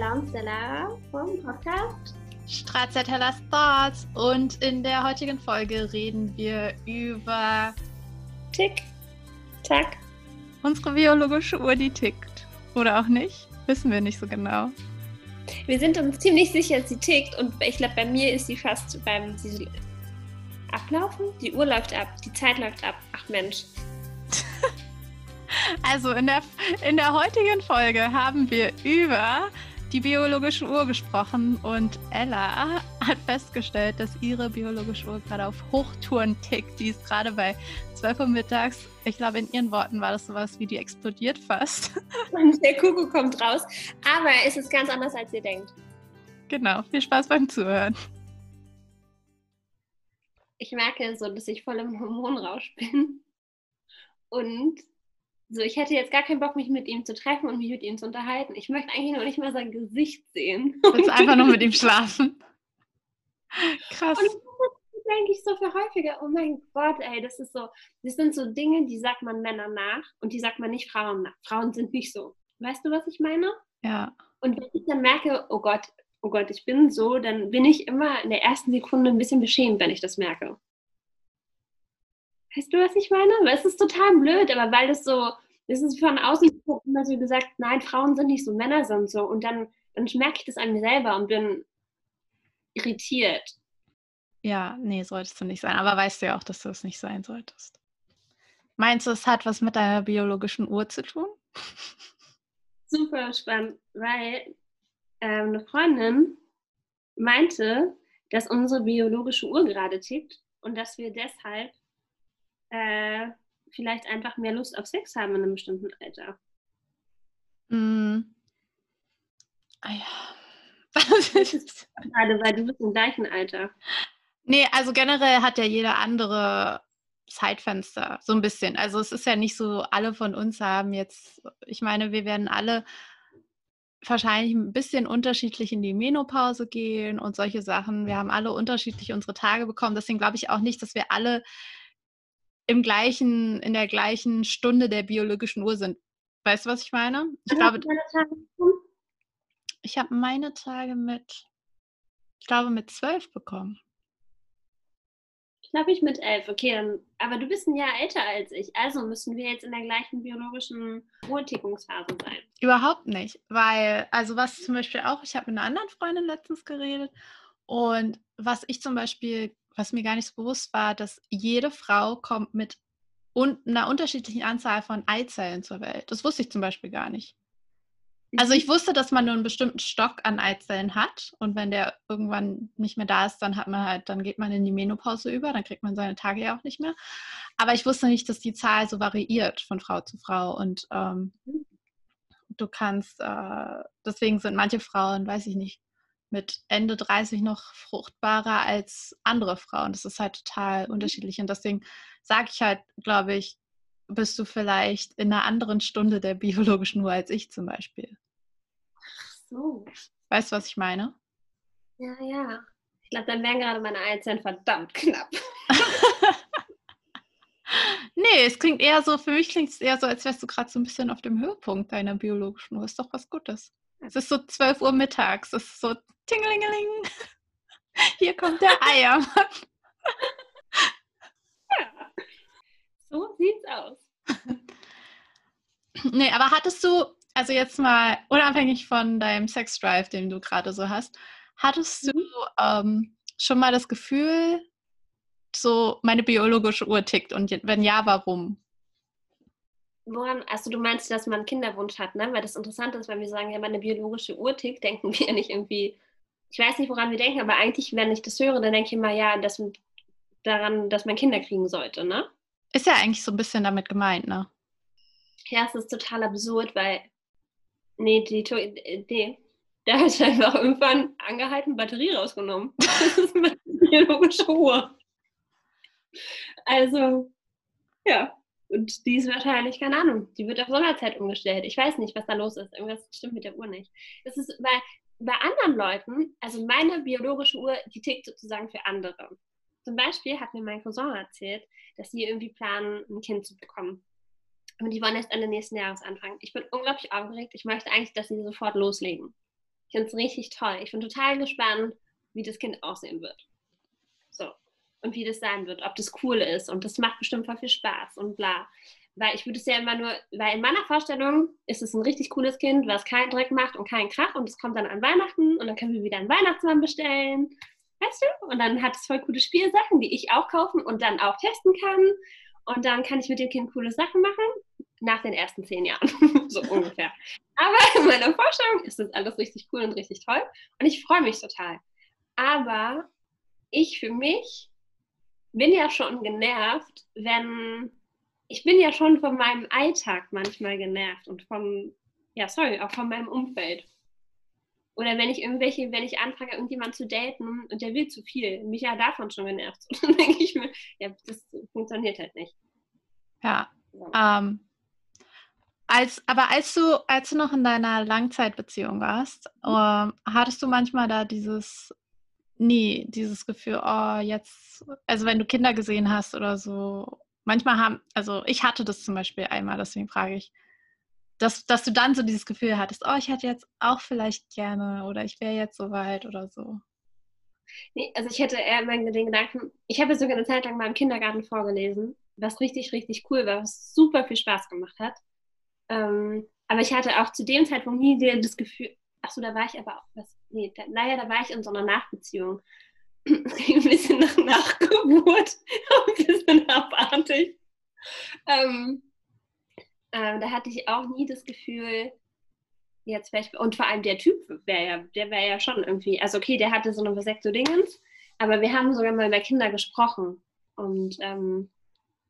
Ella und Stella vom Podcast Stracciatella Stars und in der heutigen Folge reden wir über Tick, Tack. Unsere biologische Uhr, die tickt. Oder auch nicht? Wissen wir nicht so genau. Wir sind uns ziemlich sicher, sie tickt und ich glaube, bei mir ist sie fast beim sie Ablaufen. Die Uhr läuft ab, die Zeit läuft ab. Ach Mensch. Also in der, in der heutigen Folge haben wir über die biologische Uhr gesprochen und Ella hat festgestellt, dass ihre biologische Uhr gerade auf Hochtouren tickt. Die ist gerade bei 12 Uhr mittags. Ich glaube, in ihren Worten war das sowas wie die explodiert fast. Und der Kuckuck kommt raus. Aber es ist ganz anders, als ihr denkt. Genau. Viel Spaß beim Zuhören. Ich merke so, dass ich voll im Hormonrausch bin. Und so, ich hätte jetzt gar keinen Bock, mich mit ihm zu treffen und mich mit ihm zu unterhalten. Ich möchte eigentlich noch nicht mal sein Gesicht sehen. Du willst einfach nur mit ihm schlafen. Krass. Und das denke ich so viel häufiger. Oh mein Gott, ey, das ist so, das sind so Dinge, die sagt man Männern nach und die sagt man nicht Frauen nach. Frauen sind nicht so. Weißt du, was ich meine? Ja. Und wenn ich dann merke, oh Gott, oh Gott, ich bin so, dann bin ich immer in der ersten Sekunde ein bisschen beschämt, wenn ich das merke. Weißt du, was ich meine? Weil es ist total blöd, aber weil das so, es ist von außen immer so gesagt, nein, Frauen sind nicht so, Männer sind so. Und dann, dann merke ich das an mir selber und bin irritiert. Ja, nee, solltest du nicht sein. Aber weißt du ja auch, dass du es nicht sein solltest. Meinst du, es hat was mit deiner biologischen Uhr zu tun? Super spannend, weil ähm, eine Freundin meinte, dass unsere biologische Uhr gerade tickt und dass wir deshalb äh, vielleicht einfach mehr Lust auf Sex haben in einem bestimmten Alter. Mm. Ah ja. Gerade weil du bist im gleichen Alter. Nee, also generell hat ja jeder andere Zeitfenster, so ein bisschen. Also es ist ja nicht so, alle von uns haben jetzt, ich meine, wir werden alle wahrscheinlich ein bisschen unterschiedlich in die Menopause gehen und solche Sachen. Wir haben alle unterschiedlich unsere Tage bekommen. Deswegen glaube ich auch nicht, dass wir alle im gleichen, in der gleichen Stunde der biologischen Uhr sind. Weißt du, was ich meine? Ich glaube, ich habe meine Tage mit, ich glaube, mit zwölf bekommen. Ich glaube, ich mit elf. Okay, dann, aber du bist ein Jahr älter als ich. Also müssen wir jetzt in der gleichen biologischen Uhrtickungsphase sein. Überhaupt nicht. Weil, also was zum Beispiel auch, ich habe mit einer anderen Freundin letztens geredet und was ich zum Beispiel was mir gar nicht so bewusst war, dass jede Frau kommt mit un einer unterschiedlichen Anzahl von Eizellen zur Welt. Das wusste ich zum Beispiel gar nicht. Also ich mhm. wusste, dass man nur einen bestimmten Stock an Eizellen hat und wenn der irgendwann nicht mehr da ist, dann hat man halt, dann geht man in die Menopause über, dann kriegt man seine Tage ja auch nicht mehr. Aber ich wusste nicht, dass die Zahl so variiert von Frau zu Frau und ähm, mhm. du kannst, äh, deswegen sind manche Frauen, weiß ich nicht, mit Ende 30 noch fruchtbarer als andere Frauen. Das ist halt total mhm. unterschiedlich. Und deswegen sage ich halt, glaube ich, bist du vielleicht in einer anderen Stunde der biologischen Uhr als ich zum Beispiel. Ach so. Weißt du, was ich meine? Ja, ja. Ich glaube, dann wären gerade meine Eizellen verdammt knapp. nee, es klingt eher so, für mich klingt es eher so, als wärst du gerade so ein bisschen auf dem Höhepunkt deiner biologischen Uhr. Ist doch was Gutes. Es ist so 12 Uhr mittags. Es ist so Tingelingeling. Hier kommt der Eiermann. Ja, so sieht's aus. Nee, aber hattest du, also jetzt mal unabhängig von deinem Sex-Drive, den du gerade so hast, hattest du mhm. ähm, schon mal das Gefühl, so meine biologische Uhr tickt und wenn ja, warum? Woran, also du meinst, dass man einen Kinderwunsch hat, ne? Weil das Interessante ist, wenn wir sagen, ja, meine biologische Uhr tickt, denken wir nicht irgendwie, ich weiß nicht, woran wir denken, aber eigentlich, wenn ich das höre, dann denke ich immer, ja, dass, daran, dass man Kinder kriegen sollte, ne? Ist ja eigentlich so ein bisschen damit gemeint, ne? Ja, es ist total absurd, weil, nee, die, die, der hat einfach irgendwann angehalten, Batterie rausgenommen. Das ist meine biologische Uhr. Also, ja. Und die ist wahrscheinlich, keine Ahnung, die wird auf Sommerzeit umgestellt. Ich weiß nicht, was da los ist. Irgendwas stimmt mit der Uhr nicht. Das ist bei, bei anderen Leuten, also meine biologische Uhr, die tickt sozusagen für andere. Zum Beispiel hat mir mein Cousin erzählt, dass sie irgendwie planen, ein Kind zu bekommen. Und die wollen erst Ende nächsten Jahres anfangen. Ich bin unglaublich aufgeregt. Ich möchte eigentlich, dass sie sofort loslegen. Ich finde es richtig toll. Ich bin total gespannt, wie das Kind aussehen wird. So. Und wie das sein wird, ob das cool ist. Und das macht bestimmt voll viel Spaß und bla. Weil ich würde es ja immer nur, weil in meiner Vorstellung ist es ein richtig cooles Kind, was keinen Dreck macht und keinen Krach und es kommt dann an Weihnachten und dann können wir wieder einen Weihnachtsmann bestellen. Weißt du? Und dann hat es voll coole Spielsachen, die ich auch kaufen und dann auch testen kann. Und dann kann ich mit dem Kind coole Sachen machen nach den ersten zehn Jahren, so ungefähr. Aber in meiner Vorstellung ist das alles richtig cool und richtig toll und ich freue mich total. Aber ich für mich bin ja schon genervt, wenn ich bin ja schon von meinem Alltag manchmal genervt und von, ja, sorry, auch von meinem Umfeld. Oder wenn ich irgendwelche, wenn ich anfange, irgendjemanden zu daten und der will zu viel, mich ja davon schon genervt. Und dann denke ich mir, ja, das funktioniert halt nicht. Ja. Ähm, als, aber als du, als du noch in deiner Langzeitbeziehung warst, äh, hattest du manchmal da dieses, nie dieses Gefühl, oh, jetzt, also wenn du Kinder gesehen hast oder so, manchmal haben, also ich hatte das zum Beispiel einmal, deswegen frage ich, dass, dass du dann so dieses Gefühl hattest, oh, ich hätte jetzt auch vielleicht gerne oder ich wäre jetzt soweit oder so. Nee, also ich hätte eher immer den Gedanken, ich habe sogar eine Zeit lang mal im Kindergarten vorgelesen, was richtig, richtig cool war, was super viel Spaß gemacht hat. Ähm, aber ich hatte auch zu dem Zeitpunkt nie das Gefühl, ach so, da war ich aber auch, was, nee, da, naja, da war ich in so einer Nachbeziehung. ein bisschen nach Nachgeburt, ein bisschen abartig. Ähm, ähm, da hatte ich auch nie das Gefühl, jetzt wäre ich, und vor allem der Typ wäre ja, der wäre ja schon irgendwie, also okay, der hatte so eine Vasektomie-Dingens, aber wir haben sogar mal über Kinder gesprochen und, ähm,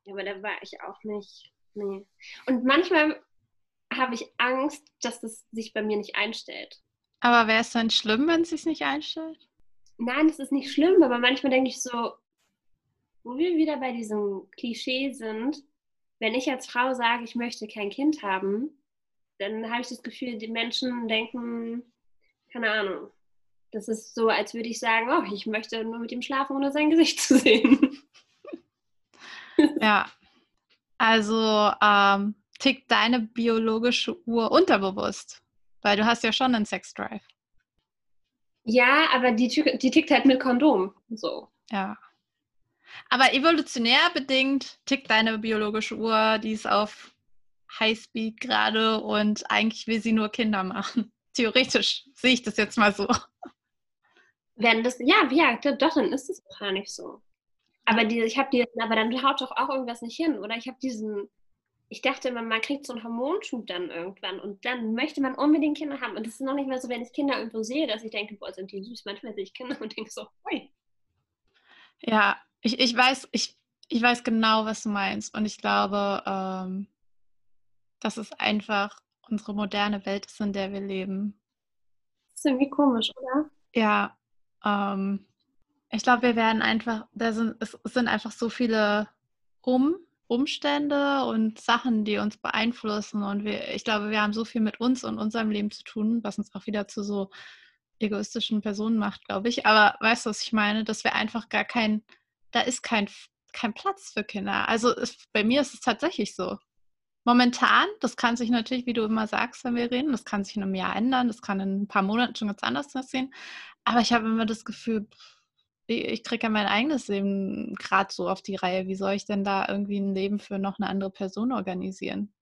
aber da war ich auch nicht, nee. Und manchmal habe ich Angst, dass das sich bei mir nicht einstellt. Aber wäre es dann schlimm, wenn es sich nicht einstellt? Nein, es ist nicht schlimm, aber manchmal denke ich so, wo wir wieder bei diesem Klischee sind, wenn ich als Frau sage, ich möchte kein Kind haben, dann habe ich das Gefühl, die Menschen denken, keine Ahnung, das ist so, als würde ich sagen, oh, ich möchte nur mit ihm schlafen, ohne sein Gesicht zu sehen. Ja, also ähm, tickt deine biologische Uhr unterbewusst, weil du hast ja schon einen Sexdrive. Ja, aber die, die tickt halt mit Kondom. So. Ja. Aber evolutionär bedingt tickt deine biologische Uhr, die ist auf Highspeed gerade und eigentlich will sie nur Kinder machen. Theoretisch sehe ich das jetzt mal so. Wenn das, ja, ja, doch, dann ist es gar nicht so. Aber die, ich habe die, aber dann haut doch auch irgendwas nicht hin. Oder ich habe diesen, ich dachte immer, man kriegt so einen Hormonschub dann irgendwann und dann möchte man unbedingt Kinder haben. Und das ist noch nicht mehr so, wenn ich Kinder irgendwo sehe, dass ich denke, boah, sind die süß. Manchmal sehe ich Kinder und denke so, hui. Ja, ich, ich weiß, ich, ich weiß genau, was du meinst. Und ich glaube, ähm, dass es einfach unsere moderne Welt ist, in der wir leben. Das ist irgendwie komisch, oder? Ja. Ähm, ich glaube, wir werden einfach, da sind, es sind einfach so viele um Umstände und Sachen, die uns beeinflussen. Und wir, ich glaube, wir haben so viel mit uns und unserem Leben zu tun, was uns auch wieder zu so egoistischen Personen macht, glaube ich. Aber weißt du, was ich meine? Dass wir einfach gar kein, da ist kein, kein Platz für Kinder. Also es, bei mir ist es tatsächlich so. Momentan, das kann sich natürlich, wie du immer sagst, wenn wir reden, das kann sich in einem Jahr ändern, das kann in ein paar Monaten schon ganz anders aussehen. Aber ich habe immer das Gefühl, ich kriege ja mein eigenes Leben gerade so auf die Reihe. Wie soll ich denn da irgendwie ein Leben für noch eine andere Person organisieren?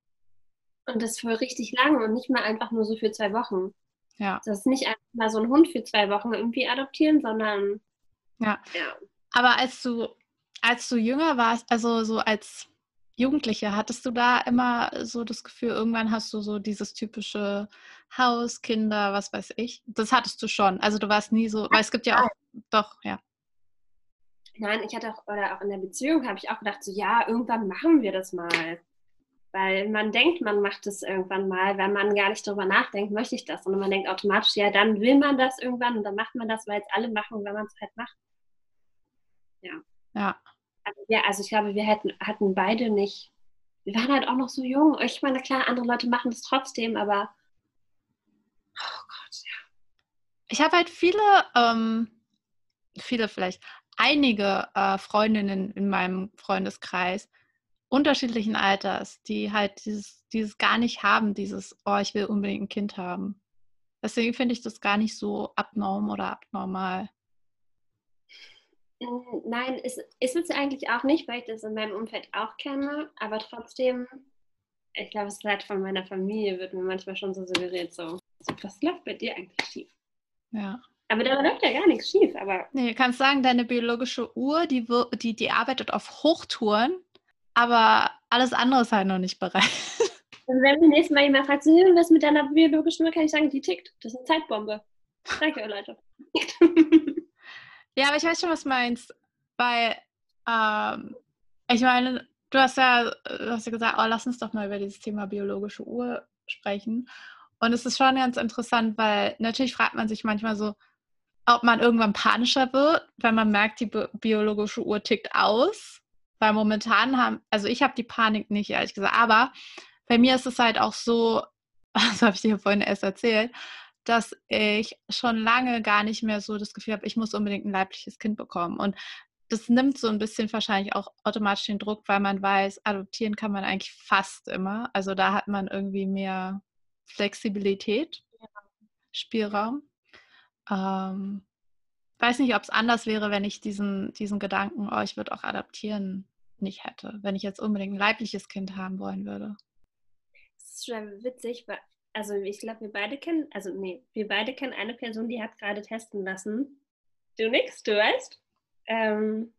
Und das für richtig lange und nicht mal einfach nur so für zwei Wochen. Ja. Das ist nicht einfach mal so ein Hund für zwei Wochen irgendwie adoptieren, sondern. Ja. ja. Aber als du, als du jünger warst, also so als Jugendliche, hattest du da immer so das Gefühl, irgendwann hast du so dieses typische Haus, Kinder, was weiß ich? Das hattest du schon. Also du warst nie so, weil es gibt ja auch, doch, ja. Nein, ich hatte auch, oder auch in der Beziehung habe ich auch gedacht, so ja, irgendwann machen wir das mal. Weil man denkt, man macht es irgendwann mal, weil man gar nicht darüber nachdenkt, möchte ich das. Und man denkt automatisch, ja, dann will man das irgendwann und dann macht man das, weil es alle machen, wenn man es halt macht. Ja. Ja. Also, ja, also ich glaube, wir hätten, hatten beide nicht, wir waren halt auch noch so jung. Ich meine, klar, andere Leute machen das trotzdem, aber oh Gott, ja. Ich habe halt viele, ähm, viele vielleicht, einige äh, Freundinnen in meinem Freundeskreis unterschiedlichen Alters, die halt dieses, dieses gar nicht haben, dieses, oh, ich will unbedingt ein Kind haben. Deswegen finde ich das gar nicht so abnorm oder abnormal. Hm, nein, ist, ist es eigentlich auch nicht, weil ich das in meinem Umfeld auch kenne, aber trotzdem, ich glaube, es ist halt von meiner Familie, wird mir manchmal schon so suggeriert, so, was läuft bei dir eigentlich schief? Ja. Aber da läuft ja gar nichts schief, aber. Nee, du kannst sagen, deine biologische Uhr, die, die, die arbeitet auf Hochtouren, aber alles andere ist halt noch nicht bereit. Also wenn mir nächstes Mal jemand fragt, so, was mit deiner biologischen Uhr, kann ich sagen, die tickt. Das ist eine Zeitbombe. Danke, Leute. ja, aber ich weiß schon, was du meinst. Weil, ähm, ich meine, du hast ja, du hast ja gesagt, oh, lass uns doch mal über dieses Thema biologische Uhr sprechen. Und es ist schon ganz interessant, weil natürlich fragt man sich manchmal so, ob man irgendwann panischer wird, wenn man merkt, die biologische Uhr tickt aus. Weil momentan haben, also ich habe die Panik nicht, ehrlich gesagt, aber bei mir ist es halt auch so, das habe ich dir vorhin erst erzählt, dass ich schon lange gar nicht mehr so das Gefühl habe, ich muss unbedingt ein leibliches Kind bekommen. Und das nimmt so ein bisschen wahrscheinlich auch automatisch den Druck, weil man weiß, adoptieren kann man eigentlich fast immer. Also da hat man irgendwie mehr Flexibilität, Spielraum. Ähm, weiß nicht, ob es anders wäre, wenn ich diesen, diesen Gedanken, oh, ich würde auch adaptieren, nicht hätte. Wenn ich jetzt unbedingt ein leibliches Kind haben wollen würde. Das ist schon witzig, weil, also ich glaube, wir beide kennen, also nee, wir beide kennen eine Person, die hat gerade testen lassen. Du nix, du weißt. Ähm,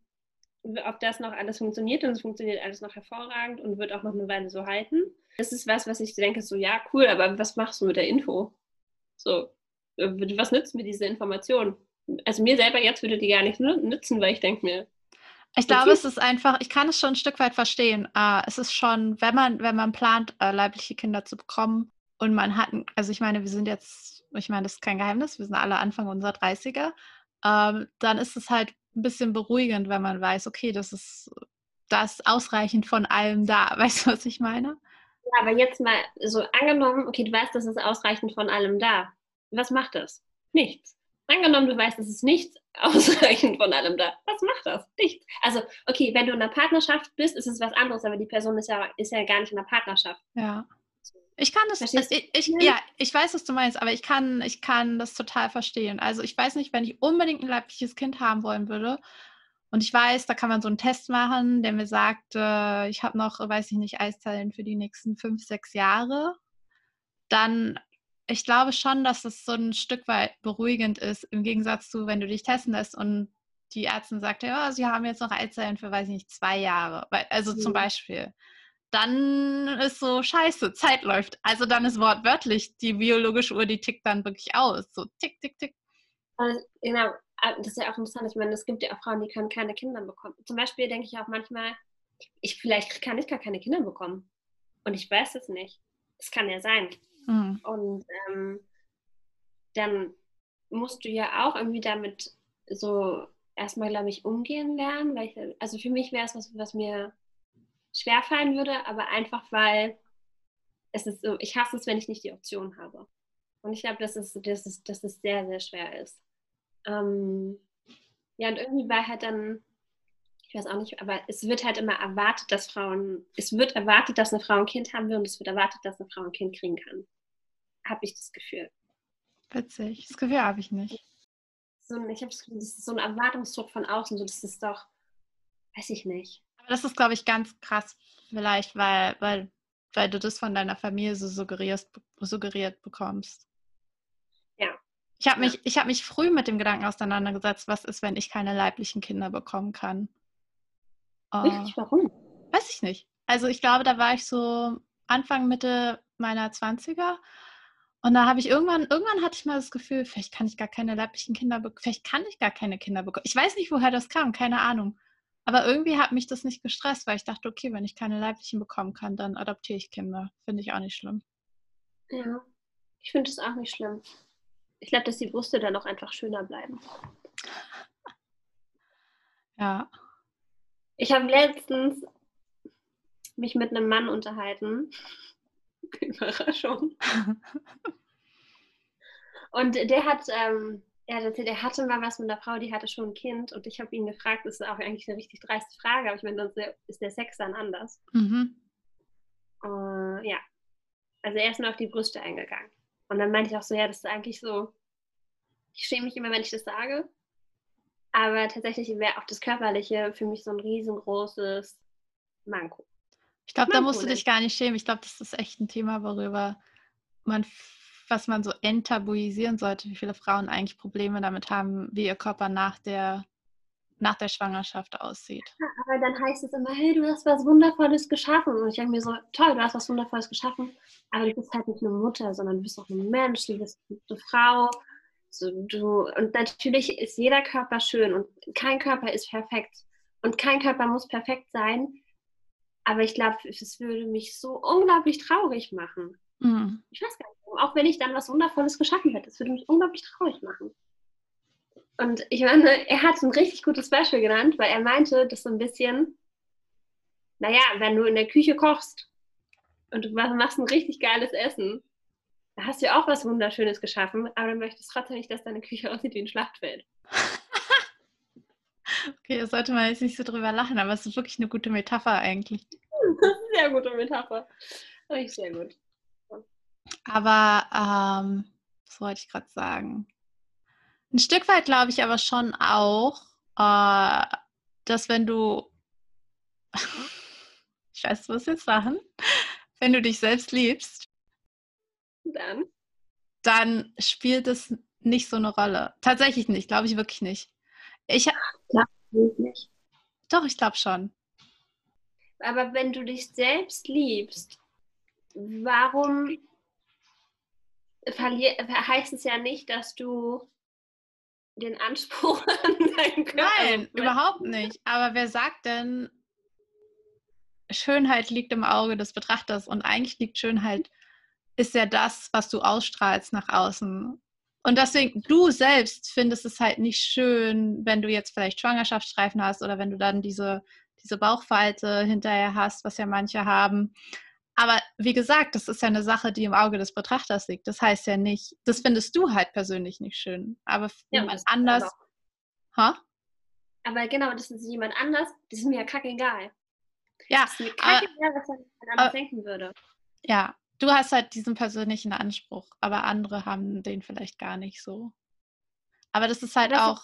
ob das noch alles funktioniert und es funktioniert alles noch hervorragend und wird auch noch eine Weile so halten. Das ist was, was ich denke, so ja, cool, aber was machst du mit der Info? So, was nützt mir diese Information? Also mir selber jetzt würde die gar nicht nützen, weil ich denke mir. Ich glaube, es ist einfach, ich kann es schon ein Stück weit verstehen. Uh, es ist schon, wenn man, wenn man plant, uh, leibliche Kinder zu bekommen und man hat, also ich meine, wir sind jetzt, ich meine, das ist kein Geheimnis, wir sind alle Anfang unserer 30er, uh, dann ist es halt ein bisschen beruhigend, wenn man weiß, okay, das ist, das ausreichend von allem da. Weißt du, was ich meine? Ja, aber jetzt mal so angenommen, okay, du weißt, das ist ausreichend von allem da was macht das? Nichts. Angenommen, du weißt, es ist nichts ausreichend von allem da. Was macht das? Nichts. Also, okay, wenn du in einer Partnerschaft bist, ist es was anderes, aber die Person ist ja, ist ja gar nicht in einer Partnerschaft. Ja. Ich kann das, das ich, ich, ja, ich weiß, was du meinst, aber ich kann, ich kann das total verstehen. Also ich weiß nicht, wenn ich unbedingt ein leibliches Kind haben wollen würde und ich weiß, da kann man so einen Test machen, der mir sagt, äh, ich habe noch, weiß ich nicht, Eiszellen für die nächsten fünf, sechs Jahre, dann ich glaube schon, dass es so ein Stück weit beruhigend ist, im Gegensatz zu, wenn du dich testen lässt und die Ärztin sagt, ja, sie haben jetzt noch Eizellen für, weiß ich nicht, zwei Jahre. Also zum mhm. Beispiel. Dann ist so scheiße, Zeit läuft. Also dann ist wortwörtlich die biologische Uhr, die tickt dann wirklich aus. So tick, tick, tick. Genau, ah, das ist ja auch interessant. Ich meine, es gibt ja auch Frauen, die können keine Kinder bekommen. Zum Beispiel denke ich auch manchmal, ich, vielleicht kann ich gar keine Kinder bekommen. Und ich weiß es nicht. Das kann ja sein. Mhm. Und ähm, dann musst du ja auch irgendwie damit so erstmal, glaube ich, umgehen lernen. Weil ich, also für mich wäre es was, was mir schwerfallen würde, aber einfach weil es ist so, ich hasse es, wenn ich nicht die Option habe. Und ich glaube, dass es, dass, es, dass es sehr, sehr schwer ist. Ähm, ja, und irgendwie war halt dann, ich weiß auch nicht, aber es wird halt immer erwartet, dass Frauen, es wird erwartet, dass eine Frau ein Kind haben will und es wird erwartet, dass eine Frau ein Kind kriegen kann habe ich das Gefühl. Witzig, das Gefühl habe ich nicht. So, ich habe das Gefühl, das ist so ein Erwartungsdruck von außen, so das ist doch, weiß ich nicht. Aber das ist, glaube ich, ganz krass, vielleicht, weil, weil, weil du das von deiner Familie so suggeriert, suggeriert bekommst. Ja. Ich habe ja. mich, hab mich früh mit dem Gedanken auseinandergesetzt, was ist, wenn ich keine leiblichen Kinder bekommen kann. Richtig, uh, warum? Weiß ich nicht. Also ich glaube, da war ich so Anfang, Mitte meiner 20er und da habe ich irgendwann, irgendwann hatte ich mal das Gefühl, vielleicht kann ich gar keine leiblichen Kinder bekommen, vielleicht kann ich gar keine Kinder bekommen. Ich weiß nicht, woher das kam, keine Ahnung. Aber irgendwie hat mich das nicht gestresst, weil ich dachte, okay, wenn ich keine leiblichen bekommen kann, dann adoptiere ich Kinder. Finde ich auch nicht schlimm. Ja, ich finde es auch nicht schlimm. Ich glaube, dass die Brüste dann auch einfach schöner bleiben. Ja. Ich habe letztens mich mit einem Mann unterhalten Überraschung. und der hat, ähm, er hat erzählt, er hatte mal was mit einer Frau, die hatte schon ein Kind und ich habe ihn gefragt, das ist auch eigentlich eine richtig dreiste Frage, aber ich meine, sonst ist der Sex dann anders. Mhm. Uh, ja. Also er ist nur auf die Brüste eingegangen. Und dann meinte ich auch so, ja, das ist eigentlich so, ich schäme mich immer, wenn ich das sage. Aber tatsächlich wäre auch das Körperliche für mich so ein riesengroßes Manko. Ich glaube, da musst du dich gar nicht schämen. Ich glaube, das ist echt ein Thema, worüber man, was man so enttabuisieren sollte, wie viele Frauen eigentlich Probleme damit haben, wie ihr Körper nach der, nach der Schwangerschaft aussieht. Ja, aber dann heißt es immer, hey, du hast was Wundervolles geschaffen. Und ich denke mir so, toll, du hast was Wundervolles geschaffen, aber du bist halt nicht eine Mutter, sondern du bist auch ein Mensch, du bist eine Frau. So, du, und natürlich ist jeder Körper schön und kein Körper ist perfekt. Und kein Körper muss perfekt sein. Aber ich glaube, es würde mich so unglaublich traurig machen. Mhm. Ich weiß gar nicht, auch wenn ich dann was Wundervolles geschaffen hätte, es würde mich unglaublich traurig machen. Und ich meine, er hat so ein richtig gutes Beispiel genannt, weil er meinte, dass so ein bisschen, naja, wenn du in der Küche kochst und du machst ein richtig geiles Essen, da hast du ja auch was Wunderschönes geschaffen, aber du möchtest trotzdem nicht, dass deine Küche aussieht wie ein Schlachtfeld. okay, da sollte man jetzt nicht so drüber lachen, aber es ist wirklich eine gute Metapher eigentlich. Sehr gute Metapher. Richtig sehr gut. Aber, ähm, was wollte ich gerade sagen? Ein Stück weit glaube ich aber schon auch, äh, dass wenn du, ich weiß, du jetzt machen, wenn du dich selbst liebst, dann? Dann spielt es nicht so eine Rolle. Tatsächlich nicht, glaube ich wirklich nicht. Ich glaube nicht. Doch, ich glaube schon. Aber wenn du dich selbst liebst, warum heißt es ja nicht, dass du den Anspruch an deinen Körper. Nein, überhaupt nicht. Aber wer sagt denn, Schönheit liegt im Auge des Betrachters und eigentlich liegt Schönheit ist ja das, was du ausstrahlst nach außen. Und deswegen, du selbst findest es halt nicht schön, wenn du jetzt vielleicht Schwangerschaftsstreifen hast oder wenn du dann diese, diese Bauchfalte hinterher hast, was ja manche haben. Aber wie gesagt, das ist ja eine Sache, die im Auge des Betrachters liegt. Das heißt ja nicht, das findest du halt persönlich nicht schön. Aber ja, jemand anders. Ha? Aber genau, das ist jemand anders, das ist mir ja kackegal. Ja. Das ist mir kackegal, was jemand anders denken würde. Ja, du hast halt diesen persönlichen Anspruch, aber andere haben den vielleicht gar nicht so. Aber das ist halt das auch.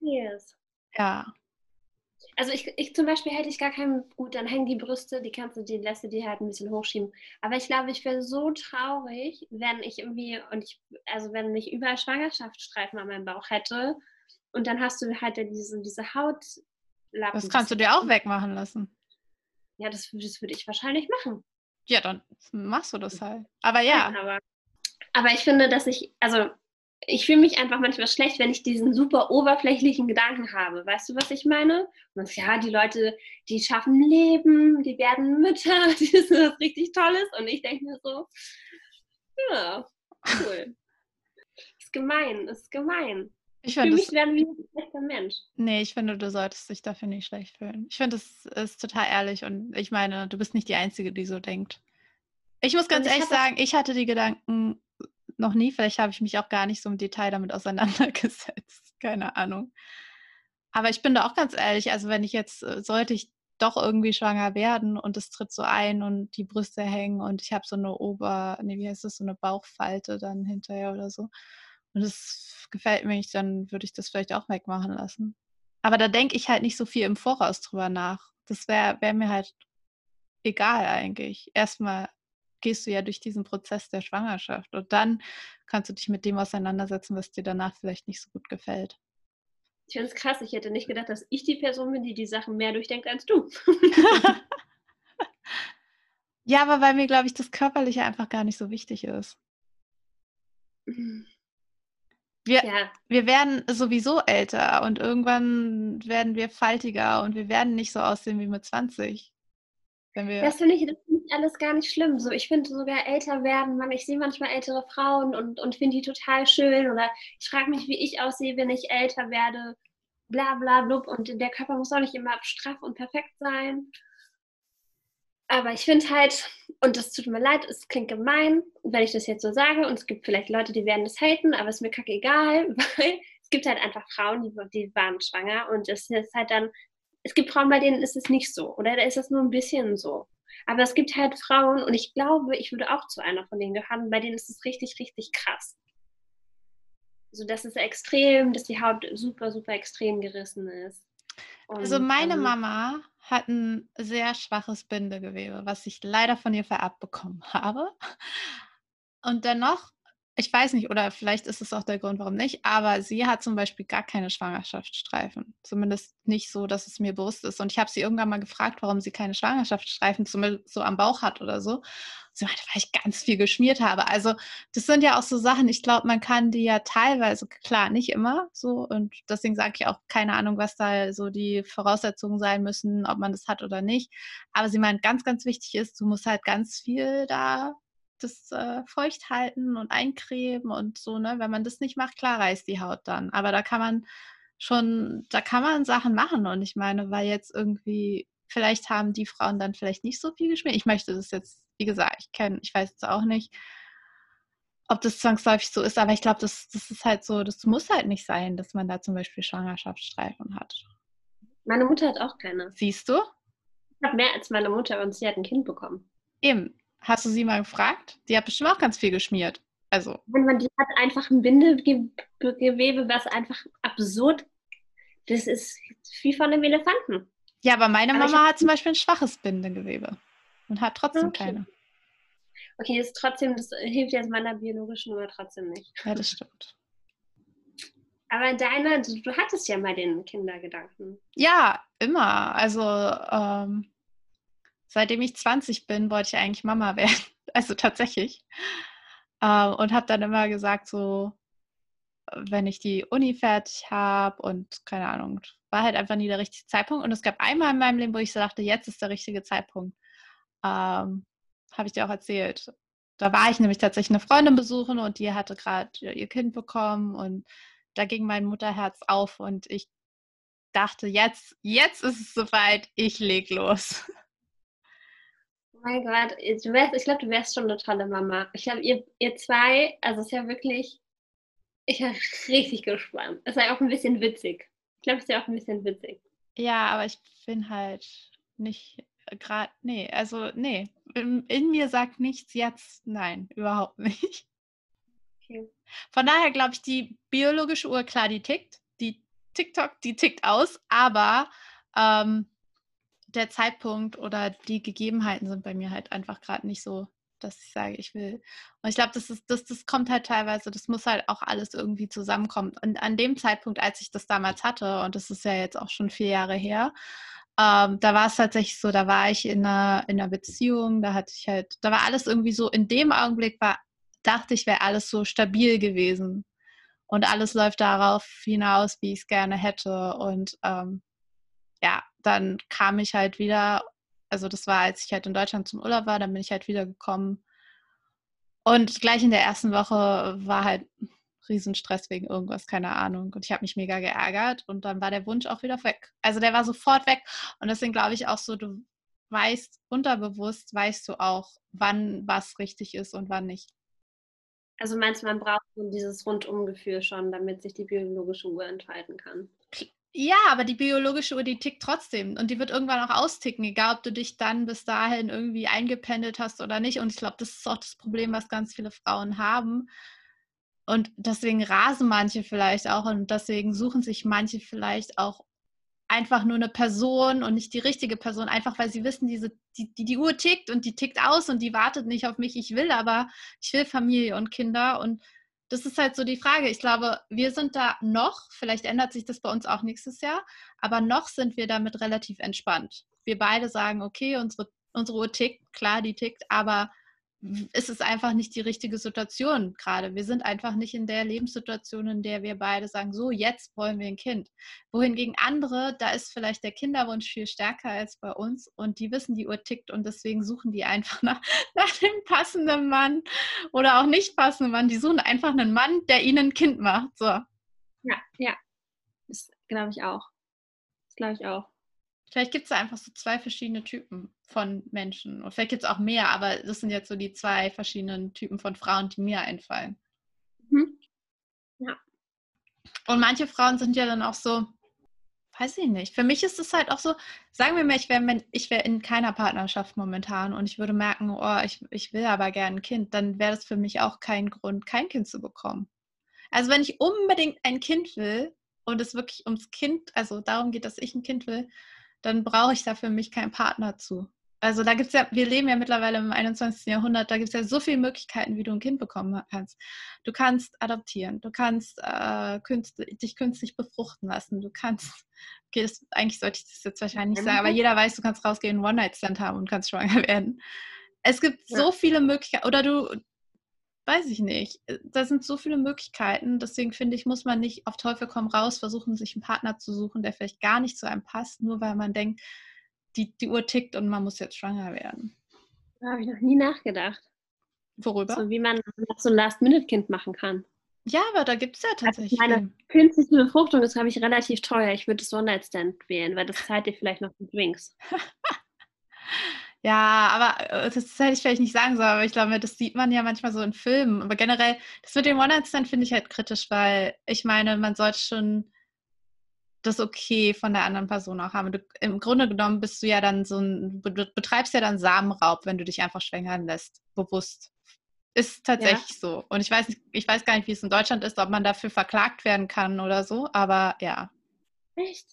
Ist ja. Also ich, ich zum Beispiel hätte ich gar keinen, gut, dann hängen die Brüste, die kannst du, die lässt du dir halt ein bisschen hochschieben. Aber ich glaube, ich wäre so traurig, wenn ich irgendwie, und ich, also wenn ich überall Schwangerschaftsstreifen an meinem Bauch hätte und dann hast du halt diese, diese Hautlappen. Das kannst du dir auch wegmachen lassen. Ja, das, das würde ich wahrscheinlich machen. Ja, dann machst du das halt. Aber ja. ja aber, aber ich finde, dass ich, also ich fühle mich einfach manchmal schlecht, wenn ich diesen super oberflächlichen Gedanken habe. Weißt du, was ich meine? Und ja, die Leute, die schaffen Leben, die werden Mütter, das ist was richtig Tolles. Und ich denke mir so, ja, cool. ist gemein, ist gemein. Ich Für mich werden wir ein schlechter Mensch. Nee, ich finde, du solltest dich dafür nicht schlecht fühlen. Ich finde, es ist total ehrlich und ich meine, du bist nicht die Einzige, die so denkt. Ich muss ganz ich ehrlich sagen, ich hatte die Gedanken noch nie. Vielleicht habe ich mich auch gar nicht so im Detail damit auseinandergesetzt. Keine Ahnung. Aber ich bin da auch ganz ehrlich, also wenn ich jetzt, äh, sollte ich doch irgendwie schwanger werden und es tritt so ein und die Brüste hängen und ich habe so eine Ober, nee, wie heißt das, so eine Bauchfalte dann hinterher oder so und es gefällt mir nicht, dann würde ich das vielleicht auch wegmachen lassen. Aber da denke ich halt nicht so viel im Voraus drüber nach. Das wäre wär mir halt egal eigentlich. Erstmal gehst du ja durch diesen Prozess der Schwangerschaft und dann kannst du dich mit dem auseinandersetzen, was dir danach vielleicht nicht so gut gefällt. Ich finde es krass, ich hätte nicht gedacht, dass ich die Person bin, die die Sachen mehr durchdenkt als du. ja, aber weil mir, glaube ich, das Körperliche einfach gar nicht so wichtig ist. Wir, ja. wir werden sowieso älter und irgendwann werden wir faltiger und wir werden nicht so aussehen wie mit 20. Wenn wir das finde ich, das find alles gar nicht schlimm. So, ich finde sogar älter werden, man, ich sehe manchmal ältere Frauen und, und finde die total schön. Oder ich frage mich, wie ich aussehe, wenn ich älter werde. Bla bla blub. Und der Körper muss auch nicht immer straff und perfekt sein. Aber ich finde halt, und das tut mir leid, es klingt gemein, wenn ich das jetzt so sage, und es gibt vielleicht Leute, die werden das haten, aber es ist mir kacke egal, weil es gibt halt einfach Frauen, die, die waren schwanger und es ist halt dann, es gibt Frauen, bei denen ist es nicht so, oder da ist es nur ein bisschen so. Aber es gibt halt Frauen, und ich glaube, ich würde auch zu einer von denen gehören, bei denen ist es richtig, richtig krass. Also das ist extrem, dass die Haut super, super extrem gerissen ist. Und, also meine ähm, Mama hat ein sehr schwaches Bindegewebe, was ich leider von ihr vererbt bekommen habe. Und dennoch ich weiß nicht, oder vielleicht ist es auch der Grund, warum nicht, aber sie hat zum Beispiel gar keine Schwangerschaftsstreifen. Zumindest nicht so, dass es mir bewusst ist. Und ich habe sie irgendwann mal gefragt, warum sie keine Schwangerschaftsstreifen zumindest so am Bauch hat oder so. Sie meinte, weil ich ganz viel geschmiert habe. Also das sind ja auch so Sachen, ich glaube, man kann die ja teilweise, klar, nicht immer so. Und deswegen sage ich auch keine Ahnung, was da so die Voraussetzungen sein müssen, ob man das hat oder nicht. Aber sie meint, ganz, ganz wichtig ist, du musst halt ganz viel da das äh, feucht halten und eincremen und so, ne? Wenn man das nicht macht, klar reißt die Haut dann. Aber da kann man schon, da kann man Sachen machen. Und ich meine, weil jetzt irgendwie, vielleicht haben die Frauen dann vielleicht nicht so viel geschmiert. Ich möchte das jetzt, wie gesagt, ich kenne, ich weiß jetzt auch nicht, ob das zwangsläufig so ist, aber ich glaube, das, das ist halt so, das muss halt nicht sein, dass man da zum Beispiel Schwangerschaftsstreifen hat. Meine Mutter hat auch keine. Siehst du? Ich habe mehr als meine Mutter und sie hat ein Kind bekommen. Eben, Hast du sie mal gefragt? Die hat bestimmt auch ganz viel geschmiert. Also. Man, die hat einfach ein Bindegewebe, was einfach absurd. Das ist wie von einem Elefanten. Ja, aber meine aber Mama hat zum Beispiel ein schwaches Bindegewebe und hat trotzdem okay. keine. Okay, ist trotzdem, das hilft jetzt meiner biologischen Uhr trotzdem nicht. Ja, das stimmt. Aber deine, du, du hattest ja mal den Kindergedanken. Ja, immer. Also ähm, seitdem ich 20 bin, wollte ich eigentlich Mama werden. Also tatsächlich. Äh, und habe dann immer gesagt, so, wenn ich die Uni fertig habe und keine Ahnung, war halt einfach nie der richtige Zeitpunkt. Und es gab einmal in meinem Leben, wo ich so dachte, jetzt ist der richtige Zeitpunkt. Ähm, habe ich dir auch erzählt. Da war ich nämlich tatsächlich eine Freundin besuchen und die hatte gerade ihr Kind bekommen und da ging mein Mutterherz auf und ich dachte, jetzt, jetzt ist es soweit, ich leg los. Mein Gott, ich glaube, du wärst schon eine tolle Mama. Ich glaube, ihr, ihr zwei, also es ist ja wirklich, ich bin richtig gespannt. Es ist ja auch ein bisschen witzig. Ich glaube, es ist ja auch ein bisschen witzig. Ja, aber ich bin halt nicht gerade, nee, also nee, in, in, mir sagt nichts jetzt nein, überhaupt nicht. Okay. Von daher glaube ich, die biologische Uhr, klar, die tickt, die TikTok, die tickt aus, aber ähm, der Zeitpunkt oder die Gegebenheiten sind bei mir halt einfach gerade nicht so, dass ich sage, ich will. Und ich glaube, das, das, das kommt halt teilweise, das muss halt auch alles irgendwie zusammenkommen. Und an dem Zeitpunkt, als ich das damals hatte, und das ist ja jetzt auch schon vier Jahre her, ähm, da war es tatsächlich so, da war ich in einer, in einer Beziehung, da hatte ich halt, da war alles irgendwie so, in dem Augenblick war, dachte ich, wäre alles so stabil gewesen. Und alles läuft darauf hinaus, wie ich es gerne hätte. Und ähm, ja, dann kam ich halt wieder, also das war, als ich halt in Deutschland zum Urlaub war, dann bin ich halt wieder gekommen. Und gleich in der ersten Woche war halt Riesenstress wegen irgendwas, keine Ahnung. Und ich habe mich mega geärgert und dann war der Wunsch auch wieder weg. Also der war sofort weg. Und deswegen glaube ich auch so, du weißt, unterbewusst weißt du auch, wann was richtig ist und wann nicht. Also meinst du, man braucht dieses Rundumgefühl schon, damit sich die biologische Uhr entfalten kann? Ja, aber die biologische Uhr, die tickt trotzdem und die wird irgendwann auch austicken, egal ob du dich dann bis dahin irgendwie eingependelt hast oder nicht. Und ich glaube, das ist auch das Problem, was ganz viele Frauen haben. Und deswegen rasen manche vielleicht auch und deswegen suchen sich manche vielleicht auch einfach nur eine Person und nicht die richtige Person, einfach weil sie wissen, diese, die, die, die Uhr tickt und die tickt aus und die wartet nicht auf mich. Ich will aber, ich will Familie und Kinder und das ist halt so die Frage. Ich glaube, wir sind da noch, vielleicht ändert sich das bei uns auch nächstes Jahr, aber noch sind wir damit relativ entspannt. Wir beide sagen, okay, unsere, unsere Uhr tickt, klar, die tickt, aber ist es einfach nicht die richtige Situation gerade. Wir sind einfach nicht in der Lebenssituation, in der wir beide sagen, so, jetzt wollen wir ein Kind. Wohingegen andere, da ist vielleicht der Kinderwunsch viel stärker als bei uns und die wissen, die Uhr tickt und deswegen suchen die einfach nach, nach dem passenden Mann oder auch nicht passenden Mann. Die suchen einfach einen Mann, der ihnen ein Kind macht. So. Ja, ja. Das glaube ich auch. Das glaube ich auch. Vielleicht gibt es da einfach so zwei verschiedene Typen von Menschen. Und vielleicht gibt es auch mehr, aber das sind jetzt so die zwei verschiedenen Typen von Frauen, die mir einfallen. Mhm. Ja. Und manche Frauen sind ja dann auch so, weiß ich nicht. Für mich ist es halt auch so, sagen wir mal, ich wäre ich wär in keiner Partnerschaft momentan und ich würde merken, oh, ich, ich will aber gerne ein Kind, dann wäre das für mich auch kein Grund, kein Kind zu bekommen. Also wenn ich unbedingt ein Kind will und es wirklich ums Kind, also darum geht, dass ich ein Kind will, dann brauche ich da für mich keinen Partner zu. Also da gibt es ja, wir leben ja mittlerweile im 21. Jahrhundert, da gibt es ja so viele Möglichkeiten, wie du ein Kind bekommen kannst. Du kannst adoptieren, du kannst äh, künstlich, dich künstlich befruchten lassen, du kannst, okay, das, eigentlich sollte ich das jetzt wahrscheinlich nicht sagen, aber jeder weiß, du kannst rausgehen, einen One-Night-Stand haben und kannst schwanger werden. Es gibt ja. so viele Möglichkeiten, oder du, weiß ich nicht, da sind so viele Möglichkeiten, deswegen finde ich, muss man nicht auf Teufel komm raus versuchen, sich einen Partner zu suchen, der vielleicht gar nicht zu einem passt, nur weil man denkt, die, die Uhr tickt und man muss jetzt schwanger werden. Da habe ich noch nie nachgedacht. Worüber? So wie man so ein Last-Minute-Kind machen kann. Ja, aber da gibt es ja also tatsächlich. Also meine künstliche Befruchtung ist, glaube ich, relativ teuer. Ich würde das One-Night-Stand wählen, weil das zahlt dir vielleicht noch mit Drinks. ja, aber äh, das hätte ich vielleicht nicht sagen sollen, aber ich glaube, das sieht man ja manchmal so in Filmen. Aber generell, das mit dem One-Night-Stand finde ich halt kritisch, weil ich meine, man sollte schon das okay von der anderen Person auch haben. Du, Im Grunde genommen bist du ja dann so ein, du betreibst ja dann Samenraub, wenn du dich einfach schwängern lässt, bewusst. Ist tatsächlich ja. so. Und ich weiß, nicht, ich weiß gar nicht, wie es in Deutschland ist, ob man dafür verklagt werden kann oder so, aber ja. Echt?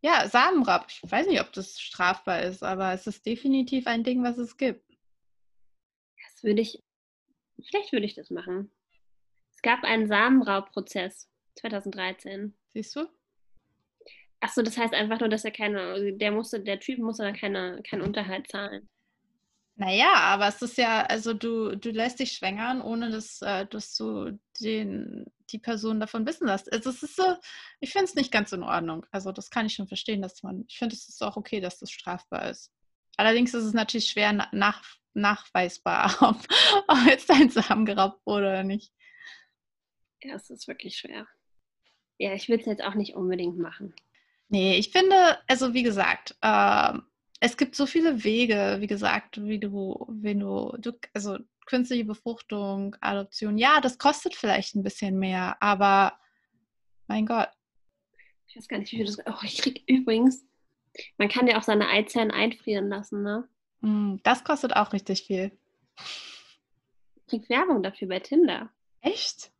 Ja, Samenraub. Ich weiß nicht, ob das strafbar ist, aber es ist definitiv ein Ding, was es gibt. Das würde ich, vielleicht würde ich das machen. Es gab einen Samenraubprozess 2013. Siehst du? Achso, das heißt einfach nur, dass er keine, der musste, der Typ musste dann keine, keinen Unterhalt zahlen. Naja, aber es ist ja, also du, du lässt dich schwängern, ohne dass, äh, dass du den, die Person davon wissen lässt. Also es ist so, ich finde es nicht ganz in Ordnung. Also das kann ich schon verstehen, dass man, ich finde es ist auch okay, dass das strafbar ist. Allerdings ist es natürlich schwer nach, nachweisbar, ob, ob jetzt dein Samen geraubt wurde oder nicht. Ja, es ist wirklich schwer. Ja, ich will es jetzt auch nicht unbedingt machen. Nee, ich finde, also wie gesagt, äh, es gibt so viele Wege, wie gesagt, wie du, wenn du, du, also künstliche Befruchtung, Adoption, ja, das kostet vielleicht ein bisschen mehr, aber mein Gott. Ich weiß gar nicht, wie viel das. Oh, ich krieg übrigens, man kann ja auch seine Eizellen einfrieren lassen, ne? Hm, das kostet auch richtig viel. Ich krieg Werbung dafür bei Tinder. Echt?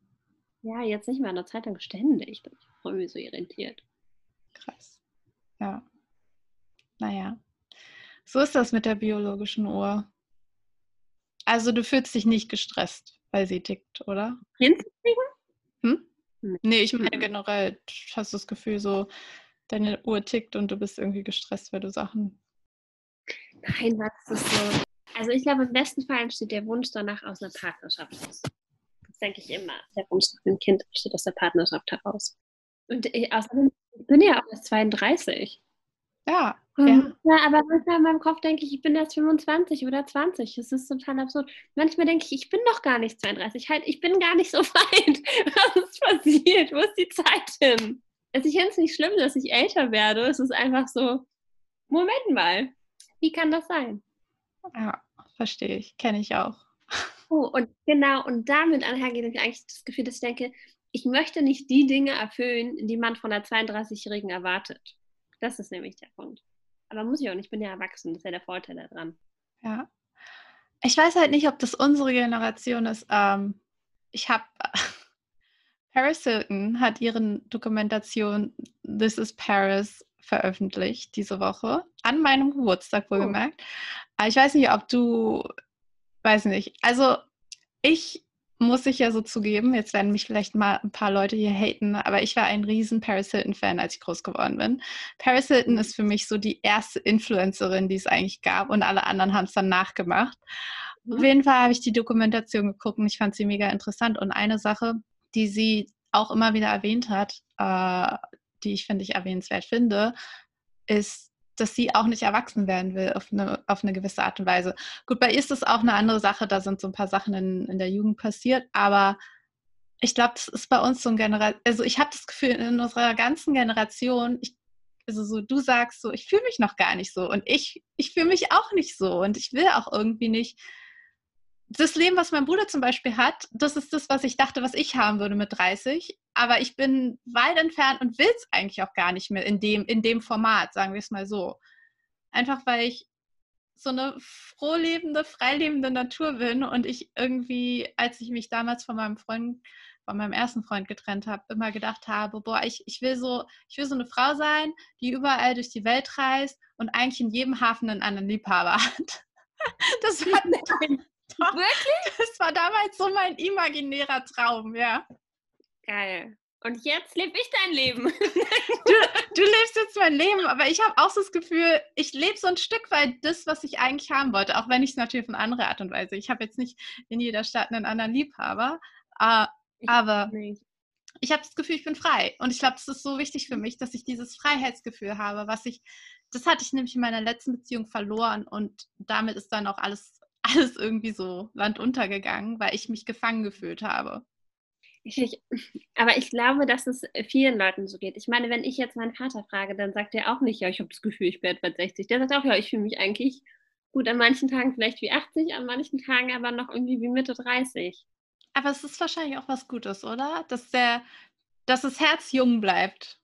Ja, jetzt nicht mehr in der Zeitung ständig. Ich bin irgendwie so irritiert. Krass. Ja. Naja. So ist das mit der biologischen Uhr. Also du fühlst dich nicht gestresst, weil sie tickt, oder? Prinzipien? Hm? Nee, ich meine generell, hast du das Gefühl so, deine Uhr tickt und du bist irgendwie gestresst, weil du Sachen. Nein, was ist so? Also ich glaube, im besten Fall entsteht der Wunsch danach aus einer Partnerschaft aus denke ich immer. Der Wunsch nach einem Kind steht aus der Partnerschaft heraus. Und ich, außerdem ich bin ja auch erst 32. Ja, ja. ja, aber manchmal in meinem Kopf denke ich, ich bin erst 25 oder 20. Das ist total absurd. Manchmal denke ich, ich bin doch gar nicht 32. Halt, ich bin gar nicht so weit. Was ist passiert? Wo ist die Zeit hin? Also ich finde es nicht schlimm, dass ich älter werde. Es ist einfach so, Moment mal, wie kann das sein? Ja, verstehe ich. Kenne ich auch. Oh, und genau, und damit einhergeht eigentlich das Gefühl, dass ich denke, ich möchte nicht die Dinge erfüllen, die man von der 32-Jährigen erwartet. Das ist nämlich der Punkt. Aber muss ich auch nicht, ich bin ja erwachsen, das ist ja der Vorteil daran. Ja. Ich weiß halt nicht, ob das unsere Generation ist. Ähm, ich habe, Paris Hilton hat ihren Dokumentation This is Paris veröffentlicht diese Woche, an meinem Geburtstag oh. wohlgemerkt. Oh. Ich weiß nicht, ob du weiß nicht. Also ich muss ich ja so zugeben, jetzt werden mich vielleicht mal ein paar Leute hier haten, aber ich war ein riesen Paris Hilton-Fan, als ich groß geworden bin. Paris Hilton ist für mich so die erste Influencerin, die es eigentlich gab und alle anderen haben es dann nachgemacht. Mhm. Auf jeden Fall habe ich die Dokumentation geguckt und ich fand sie mega interessant. Und eine Sache, die sie auch immer wieder erwähnt hat, äh, die ich finde ich erwähnenswert finde, ist dass sie auch nicht erwachsen werden will auf eine, auf eine gewisse Art und Weise. Gut, bei ihr ist das auch eine andere Sache, da sind so ein paar Sachen in, in der Jugend passiert, aber ich glaube, das ist bei uns so ein Generation, also ich habe das Gefühl, in unserer ganzen Generation, ich, also so, du sagst so, ich fühle mich noch gar nicht so und ich, ich fühle mich auch nicht so und ich will auch irgendwie nicht. Das Leben, was mein Bruder zum Beispiel hat, das ist das, was ich dachte, was ich haben würde mit 30. aber ich bin weit entfernt und will es eigentlich auch gar nicht mehr in dem, in dem Format, sagen wir es mal so. Einfach weil ich so eine frohlebende, freilebende Natur bin und ich irgendwie, als ich mich damals von meinem Freund, von meinem ersten Freund getrennt habe, immer gedacht habe, boah, ich, ich will so, ich will so eine Frau sein, die überall durch die Welt reist und eigentlich in jedem Hafen einen anderen Liebhaber hat. Das war, doch, Wirklich? das war damals so mein imaginärer Traum, ja. Geil. Und jetzt lebe ich dein Leben. du, du, lebst jetzt mein Leben, aber ich habe auch so das Gefühl, ich lebe so ein Stück weit das, was ich eigentlich haben wollte, auch wenn ich es natürlich auf eine andere Art und Weise. Ich habe jetzt nicht in jeder Stadt einen anderen Liebhaber, uh, aber nicht. ich habe das Gefühl, ich bin frei. Und ich glaube, es ist so wichtig für mich, dass ich dieses Freiheitsgefühl habe, was ich, das hatte ich nämlich in meiner letzten Beziehung verloren und damit ist dann auch alles, alles irgendwie so landuntergegangen, weil ich mich gefangen gefühlt habe. Ich, aber ich glaube, dass es vielen Leuten so geht. Ich meine, wenn ich jetzt meinen Vater frage, dann sagt er auch nicht, ja, ich habe das Gefühl, ich bin etwa 60. Der sagt auch, ja, ich fühle mich eigentlich gut an manchen Tagen vielleicht wie 80, an manchen Tagen aber noch irgendwie wie Mitte 30. Aber es ist wahrscheinlich auch was Gutes, oder? Dass, der, dass das Herz jung bleibt.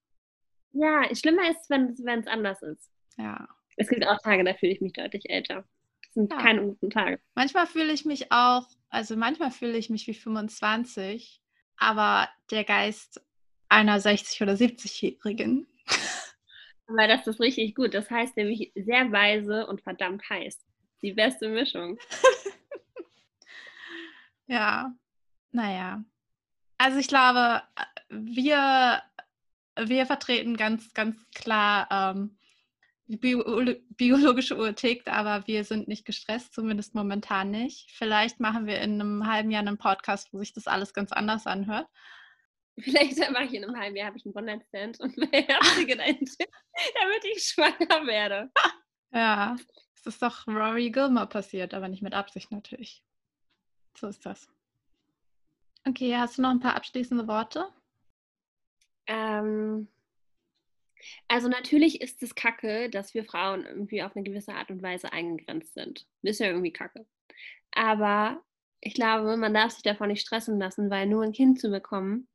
Ja, schlimmer ist, wenn es anders ist. Ja. Es gibt auch Tage, da fühle ich mich deutlich älter. Das sind ja. keine guten Tage. Manchmal fühle ich mich auch, also manchmal fühle ich mich wie 25 aber der Geist einer 60- oder 70-Jährigen. Aber das ist richtig gut. Das heißt nämlich sehr weise und verdammt heiß. Die beste Mischung. ja, naja. Also ich glaube, wir, wir vertreten ganz, ganz klar ähm, biologische Uhr tickt, aber wir sind nicht gestresst, zumindest momentan nicht. Vielleicht machen wir in einem halben Jahr einen Podcast, wo sich das alles ganz anders anhört. Vielleicht mache ich in einem halben Jahr habe ich einen One-Night-Stand und beherzige deinen Tipp, damit ich schwanger werde. Ja, es ist doch Rory Gilmer passiert, aber nicht mit Absicht natürlich. So ist das. Okay, hast du noch ein paar abschließende Worte? Ähm, also natürlich ist es kacke, dass wir Frauen irgendwie auf eine gewisse Art und Weise eingegrenzt sind. Ist ja irgendwie kacke. Aber ich glaube, man darf sich davon nicht stressen lassen, weil nur ein Kind zu bekommen,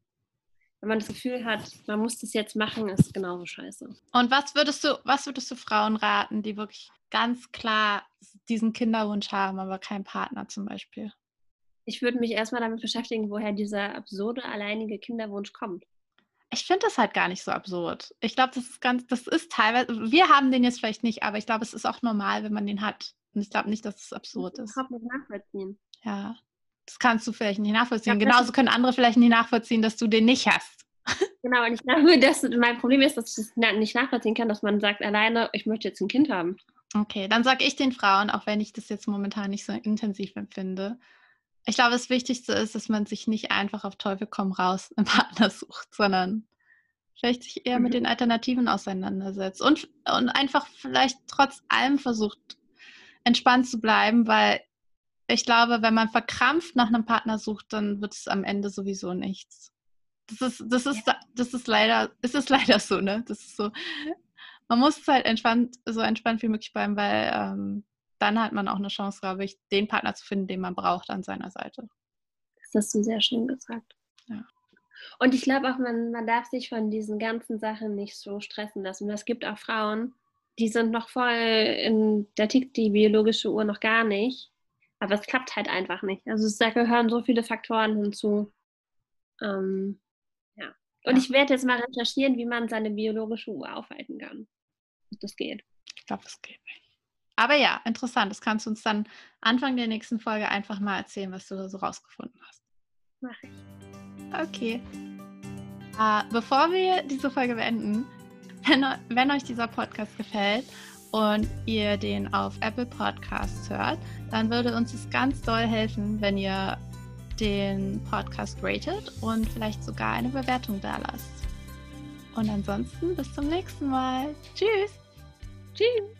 wenn man das Gefühl hat, man muss das jetzt machen, ist genauso scheiße. Und was würdest du, was würdest du Frauen raten, die wirklich ganz klar diesen Kinderwunsch haben, aber keinen Partner zum Beispiel? Ich würde mich erstmal damit beschäftigen, woher dieser absurde, alleinige Kinderwunsch kommt ich finde das halt gar nicht so absurd. Ich glaube, das ist ganz, das ist teilweise, wir haben den jetzt vielleicht nicht, aber ich glaube, es ist auch normal, wenn man den hat. Und ich glaube nicht, dass es absurd ist. Ich nicht nachvollziehen. Ja, das kannst du vielleicht nicht nachvollziehen. Genauso können andere vielleicht nicht nachvollziehen, dass du den nicht hast. Genau, und ich glaube, dass mein Problem ist, dass ich das nicht nachvollziehen kann, dass man sagt, alleine, ich möchte jetzt ein Kind haben. Okay, dann sage ich den Frauen, auch wenn ich das jetzt momentan nicht so intensiv empfinde, ich glaube, das Wichtigste ist, dass man sich nicht einfach auf Teufel komm raus einen Partner sucht, sondern vielleicht sich eher mhm. mit den Alternativen auseinandersetzt und, und einfach vielleicht trotz allem versucht, entspannt zu bleiben, weil ich glaube, wenn man verkrampft nach einem Partner sucht, dann wird es am Ende sowieso nichts. Das ist, das ist, das ist leider, es ist leider so, ne? Das ist so. Man muss halt entspannt, so entspannt wie möglich bleiben, weil ähm, dann hat man auch eine Chance, glaube ich, den Partner zu finden, den man braucht an seiner Seite. Das hast du sehr schön gesagt. Ja. Und ich glaube auch, man, man darf sich von diesen ganzen Sachen nicht so stressen lassen. Es gibt auch Frauen, die sind noch voll in, da tickt die biologische Uhr noch gar nicht. Aber es klappt halt einfach nicht. Also es, da gehören so viele Faktoren hinzu. Ähm, ja. Und ja. ich werde jetzt mal recherchieren, wie man seine biologische Uhr aufhalten kann. Das geht. Ich glaube, es geht nicht. Aber ja, interessant. Das kannst du uns dann Anfang der nächsten Folge einfach mal erzählen, was du da so rausgefunden hast. Mach ich. Okay. Äh, bevor wir diese Folge beenden, wenn, wenn euch dieser Podcast gefällt und ihr den auf Apple Podcasts hört, dann würde uns es ganz doll helfen, wenn ihr den Podcast ratet und vielleicht sogar eine Bewertung da lasst. Und ansonsten bis zum nächsten Mal. Tschüss. Tschüss.